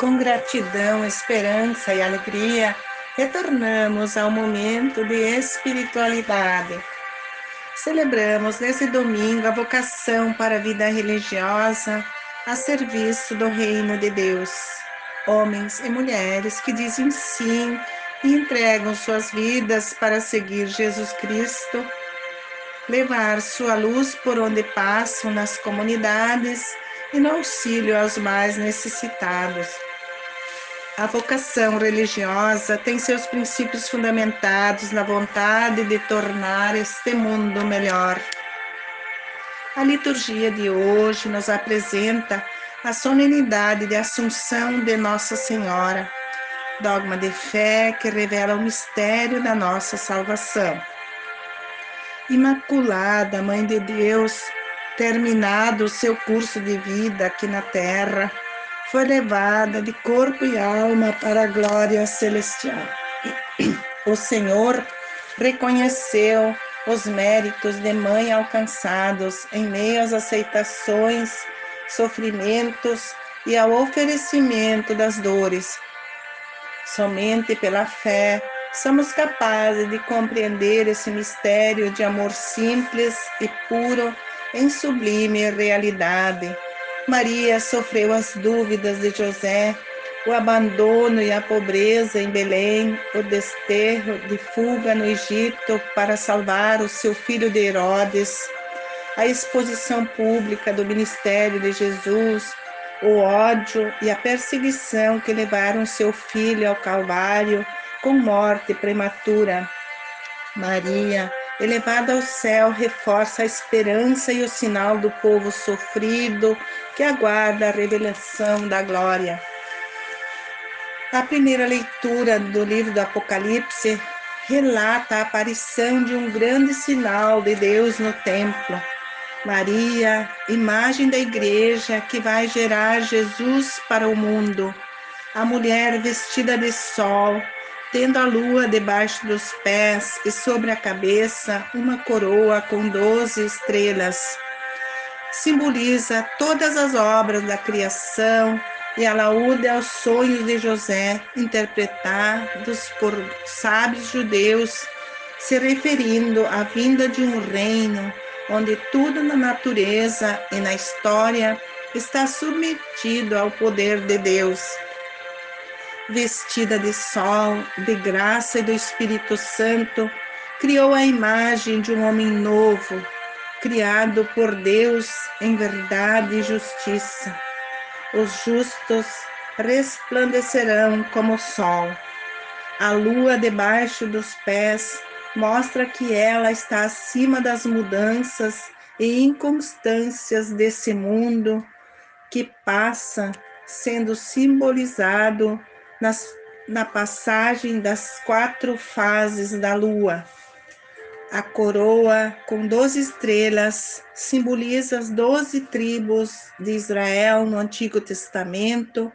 Com gratidão, esperança e alegria, retornamos ao momento de espiritualidade. Celebramos nesse domingo a vocação para a vida religiosa a serviço do reino de Deus. Homens e mulheres que dizem sim e entregam suas vidas para seguir Jesus Cristo, levar sua luz por onde passam nas comunidades e no auxílio aos mais necessitados. A vocação religiosa tem seus princípios fundamentados na vontade de tornar este mundo melhor. A liturgia de hoje nos apresenta a solenidade de Assunção de Nossa Senhora, dogma de fé que revela o mistério da nossa salvação. Imaculada Mãe de Deus, terminado o seu curso de vida aqui na Terra, foi levada de corpo e alma para a glória celestial. O Senhor reconheceu os méritos de mãe alcançados em meio às aceitações, sofrimentos e ao oferecimento das dores. Somente pela fé somos capazes de compreender esse mistério de amor simples e puro em sublime realidade Maria sofreu as dúvidas de José, o abandono e a pobreza em Belém, o desterro de fuga no Egito para salvar o seu filho de Herodes, a exposição pública do ministério de Jesus, o ódio e a perseguição que levaram seu filho ao Calvário com morte prematura. Maria elevada ao céu, reforça a esperança e o sinal do povo sofrido que aguarda a revelação da glória. A primeira leitura do livro do Apocalipse relata a aparição de um grande sinal de Deus no templo. Maria, imagem da igreja que vai gerar Jesus para o mundo. A mulher vestida de sol, tendo a lua debaixo dos pés e sobre a cabeça uma coroa com doze estrelas. Simboliza todas as obras da criação e alaúde aos sonhos de José, interpretados por sábios judeus, se referindo à vinda de um reino onde tudo na natureza e na história está submetido ao poder de Deus. Vestida de sol, de graça e do Espírito Santo, criou a imagem de um homem novo, criado por Deus em verdade e justiça. Os justos resplandecerão como o sol. A lua debaixo dos pés mostra que ela está acima das mudanças e inconstâncias desse mundo que passa, sendo simbolizado nas, na passagem das quatro fases da lua. A coroa com doze estrelas simboliza as doze tribos de Israel no Antigo Testamento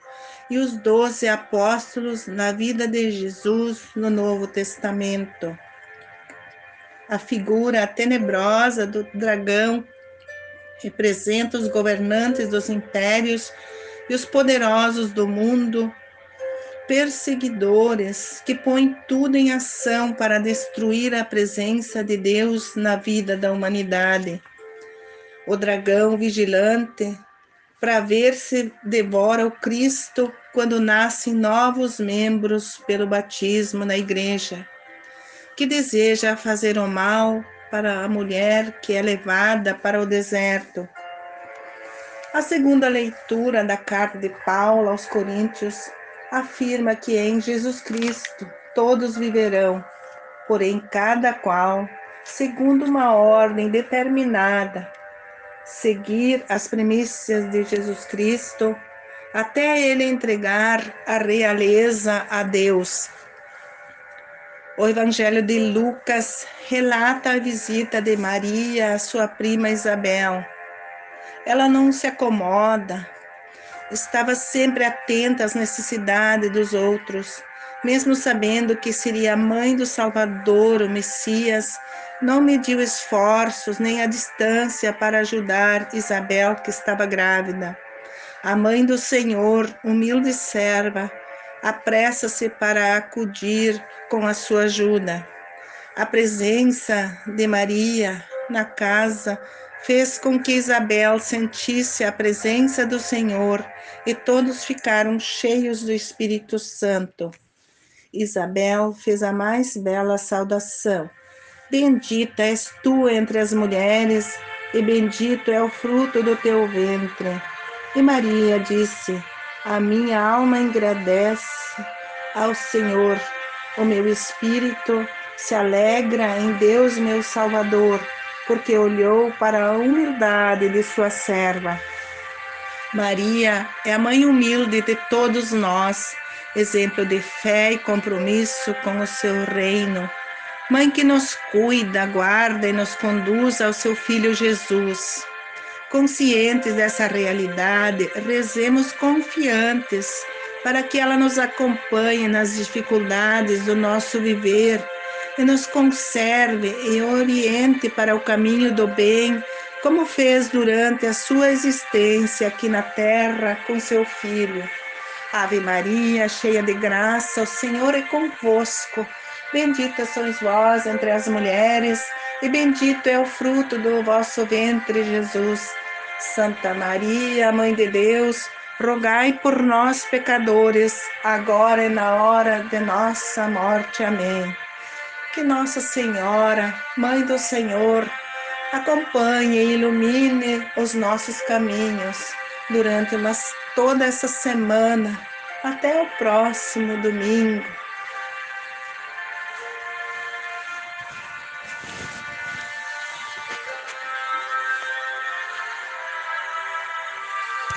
e os doze apóstolos na vida de Jesus no Novo Testamento. A figura tenebrosa do dragão representa os governantes dos impérios e os poderosos do mundo perseguidores que põem tudo em ação para destruir a presença de Deus na vida da humanidade. O dragão vigilante para ver se devora o Cristo quando nascem novos membros pelo batismo na igreja, que deseja fazer o mal para a mulher que é levada para o deserto. A segunda leitura da carta de Paulo aos Coríntios afirma que em Jesus Cristo todos viverão, porém cada qual segundo uma ordem determinada, seguir as premissas de Jesus Cristo até ele entregar a realeza a Deus. O Evangelho de Lucas relata a visita de Maria à sua prima Isabel. Ela não se acomoda, estava sempre atenta às necessidades dos outros, mesmo sabendo que seria a mãe do Salvador, o Messias, não mediu esforços nem a distância para ajudar Isabel, que estava grávida. A mãe do Senhor, humilde serva, apressa-se para acudir com a sua ajuda. A presença de Maria na casa fez com que Isabel sentisse a presença do Senhor e todos ficaram cheios do Espírito Santo. Isabel fez a mais bela saudação. Bendita és tu entre as mulheres, e bendito é o fruto do teu ventre. E Maria disse: A minha alma engrandece ao Senhor, o meu espírito se alegra em Deus, meu Salvador, porque olhou para a humildade de sua serva. Maria é a mãe humilde de todos nós, exemplo de fé e compromisso com o seu reino. Mãe que nos cuida, guarda e nos conduz ao seu filho Jesus. Conscientes dessa realidade, rezemos confiantes para que ela nos acompanhe nas dificuldades do nosso viver e nos conserve e oriente para o caminho do bem, como fez durante a sua existência aqui na terra com seu filho. Ave Maria, cheia de graça, o Senhor é convosco. Bendita sois vós entre as mulheres, e bendito é o fruto do vosso ventre, Jesus. Santa Maria, Mãe de Deus, rogai por nós, pecadores, agora e na hora de nossa morte. Amém que Nossa Senhora, Mãe do Senhor, acompanhe e ilumine os nossos caminhos durante umas, toda essa semana, até o próximo domingo.